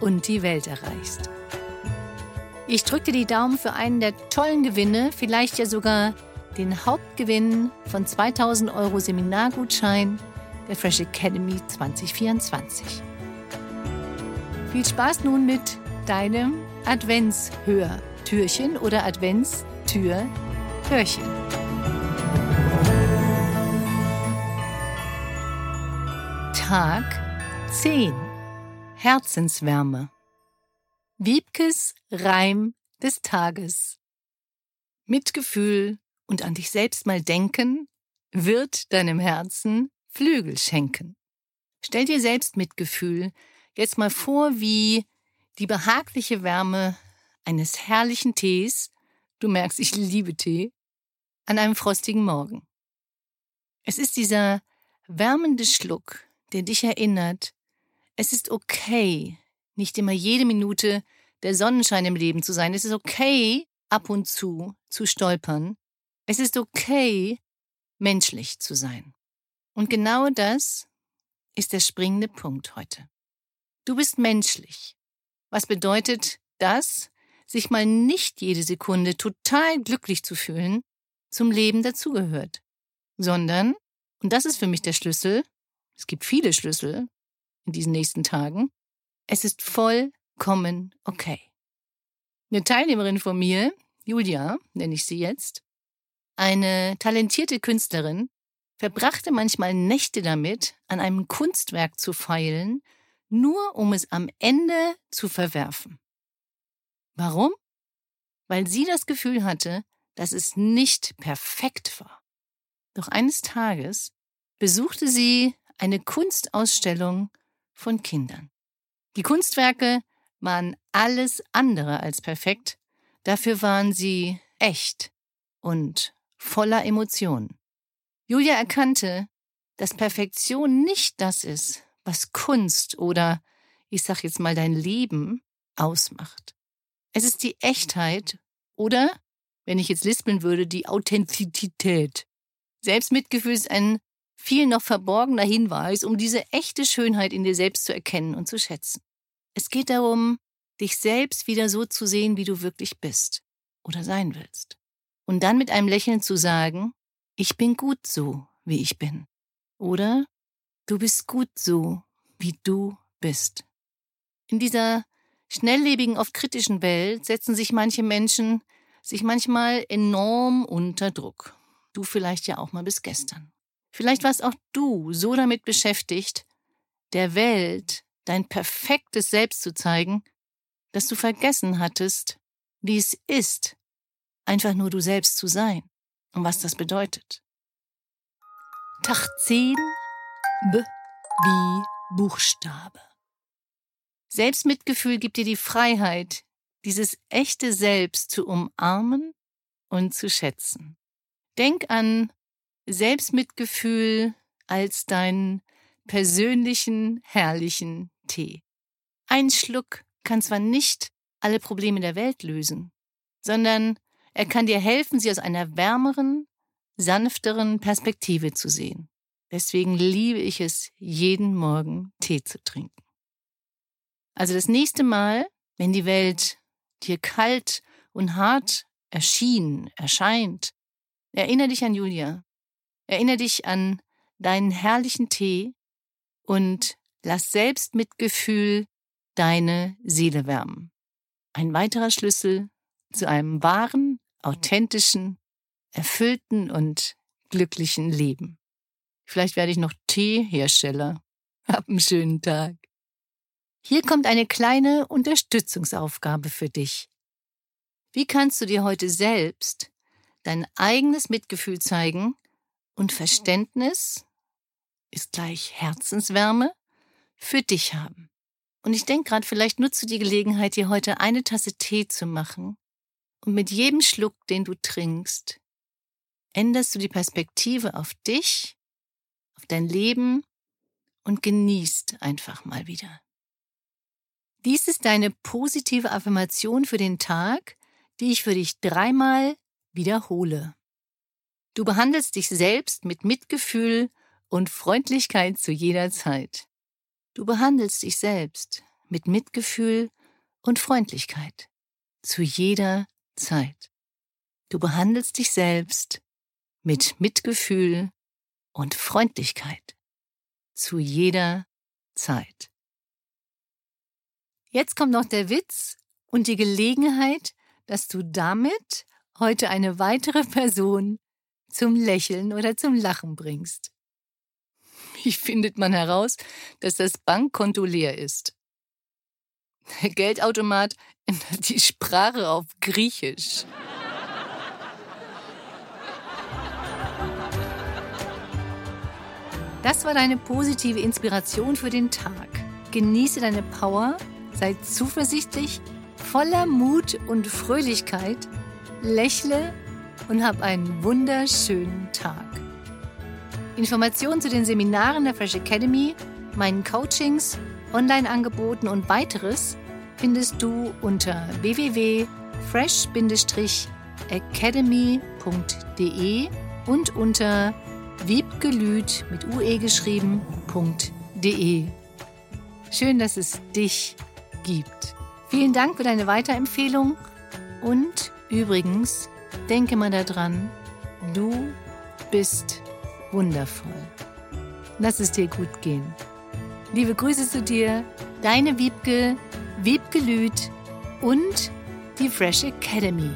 und die Welt erreichst. Ich drücke dir die Daumen für einen der tollen Gewinne, vielleicht ja sogar den Hauptgewinn von 2000 Euro Seminargutschein der Fresh Academy 2024. Viel Spaß nun mit deinem Adventshör-Türchen oder Adventstür-Hörchen. Tag 10 Herzenswärme. Wiebkes Reim des Tages. Mitgefühl und an dich selbst mal denken wird deinem Herzen Flügel schenken. Stell dir selbst Mitgefühl jetzt mal vor wie die behagliche Wärme eines herrlichen Tees, du merkst, ich liebe Tee, an einem frostigen Morgen. Es ist dieser wärmende Schluck, der dich erinnert, es ist okay, nicht immer jede Minute der Sonnenschein im Leben zu sein. Es ist okay, ab und zu zu stolpern. Es ist okay, menschlich zu sein. Und genau das ist der springende Punkt heute. Du bist menschlich. Was bedeutet das, sich mal nicht jede Sekunde total glücklich zu fühlen, zum Leben dazugehört, sondern, und das ist für mich der Schlüssel, es gibt viele Schlüssel, in diesen nächsten Tagen. Es ist vollkommen okay. Eine Teilnehmerin von mir, Julia, nenne ich sie jetzt, eine talentierte Künstlerin, verbrachte manchmal Nächte damit, an einem Kunstwerk zu feilen, nur um es am Ende zu verwerfen. Warum? Weil sie das Gefühl hatte, dass es nicht perfekt war. Doch eines Tages besuchte sie eine Kunstausstellung von Kindern. Die Kunstwerke waren alles andere als perfekt, dafür waren sie echt und voller Emotionen. Julia erkannte, dass Perfektion nicht das ist, was Kunst oder, ich sag jetzt mal, dein Leben ausmacht. Es ist die Echtheit oder, wenn ich jetzt lispeln würde, die Authentizität. Selbstmitgefühl ist ein viel noch verborgener Hinweis, um diese echte Schönheit in dir selbst zu erkennen und zu schätzen. Es geht darum, dich selbst wieder so zu sehen, wie du wirklich bist oder sein willst. Und dann mit einem Lächeln zu sagen, ich bin gut so, wie ich bin. Oder du bist gut so, wie du bist. In dieser schnelllebigen, oft kritischen Welt setzen sich manche Menschen sich manchmal enorm unter Druck. Du vielleicht ja auch mal bis gestern. Vielleicht warst auch du so damit beschäftigt, der Welt dein perfektes Selbst zu zeigen, dass du vergessen hattest, wie es ist, einfach nur du selbst zu sein und was das bedeutet. Tag 10 B wie Buchstabe. Selbstmitgefühl gibt dir die Freiheit, dieses echte Selbst zu umarmen und zu schätzen. Denk an Selbstmitgefühl als deinen persönlichen, herrlichen Tee. Ein Schluck kann zwar nicht alle Probleme der Welt lösen, sondern er kann dir helfen, sie aus einer wärmeren, sanfteren Perspektive zu sehen. Deswegen liebe ich es, jeden Morgen Tee zu trinken. Also das nächste Mal, wenn die Welt dir kalt und hart erschien, erscheint, erinnere dich an Julia. Erinnere dich an deinen herrlichen Tee und lass Selbstmitgefühl deine Seele wärmen. Ein weiterer Schlüssel zu einem wahren, authentischen erfüllten und glücklichen Leben. Vielleicht werde ich noch Teehersteller. Hab einen schönen Tag. Hier kommt eine kleine Unterstützungsaufgabe für dich. Wie kannst du dir heute selbst dein eigenes Mitgefühl zeigen und Verständnis ist gleich Herzenswärme für dich haben? Und ich denke gerade, vielleicht nutzt du die Gelegenheit, dir heute eine Tasse Tee zu machen. Und mit jedem Schluck, den du trinkst, änderst du die Perspektive auf dich, auf dein Leben und genießt einfach mal wieder. Dies ist deine positive Affirmation für den Tag, die ich für dich dreimal wiederhole. Du behandelst dich selbst mit Mitgefühl und Freundlichkeit zu jeder Zeit. Du behandelst dich selbst mit Mitgefühl und Freundlichkeit zu jeder Zeit. Du behandelst dich selbst mit Mitgefühl und Freundlichkeit zu jeder Zeit. Jetzt kommt noch der Witz und die Gelegenheit, dass du damit heute eine weitere Person zum Lächeln oder zum Lachen bringst. Wie findet man heraus, dass das Bankkonto leer ist? Der Geldautomat ändert die Sprache auf Griechisch. Das war deine positive Inspiration für den Tag. Genieße deine Power, sei zuversichtlich, voller Mut und Fröhlichkeit, lächle und hab einen wunderschönen Tag. Informationen zu den Seminaren der Fresh Academy, meinen Coachings, Online-Angeboten und weiteres findest du unter www.fresh-academy.de und unter wiebgelüt mit ue geschrieben.de. Schön, dass es dich gibt. Vielen Dank für deine Weiterempfehlung und übrigens, denke mal daran, du bist wundervoll. Lass es dir gut gehen. Liebe Grüße zu dir, deine Wiebke, Wiebke Lüth und die Fresh Academy.